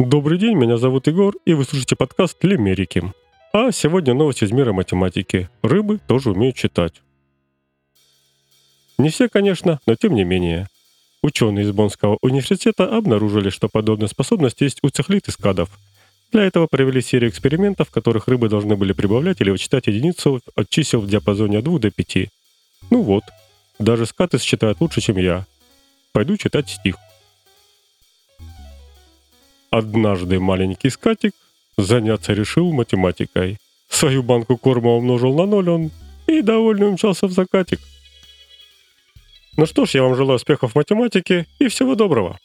Добрый день, меня зовут Егор, и вы слушаете подкаст «Лимерики». А сегодня новость из мира математики. Рыбы тоже умеют читать. Не все, конечно, но тем не менее. Ученые из Боннского университета обнаружили, что подобная способность есть у цихлит и скадов. Для этого провели серию экспериментов, в которых рыбы должны были прибавлять или вычитать единицу от чисел в диапазоне от 2 до 5. Ну вот, даже скаты считают лучше, чем я. Пойду читать стих. Однажды маленький скатик заняться решил математикой. Свою банку корма умножил на ноль он и довольно умчался в закатик. Ну что ж, я вам желаю успехов в математике и всего доброго.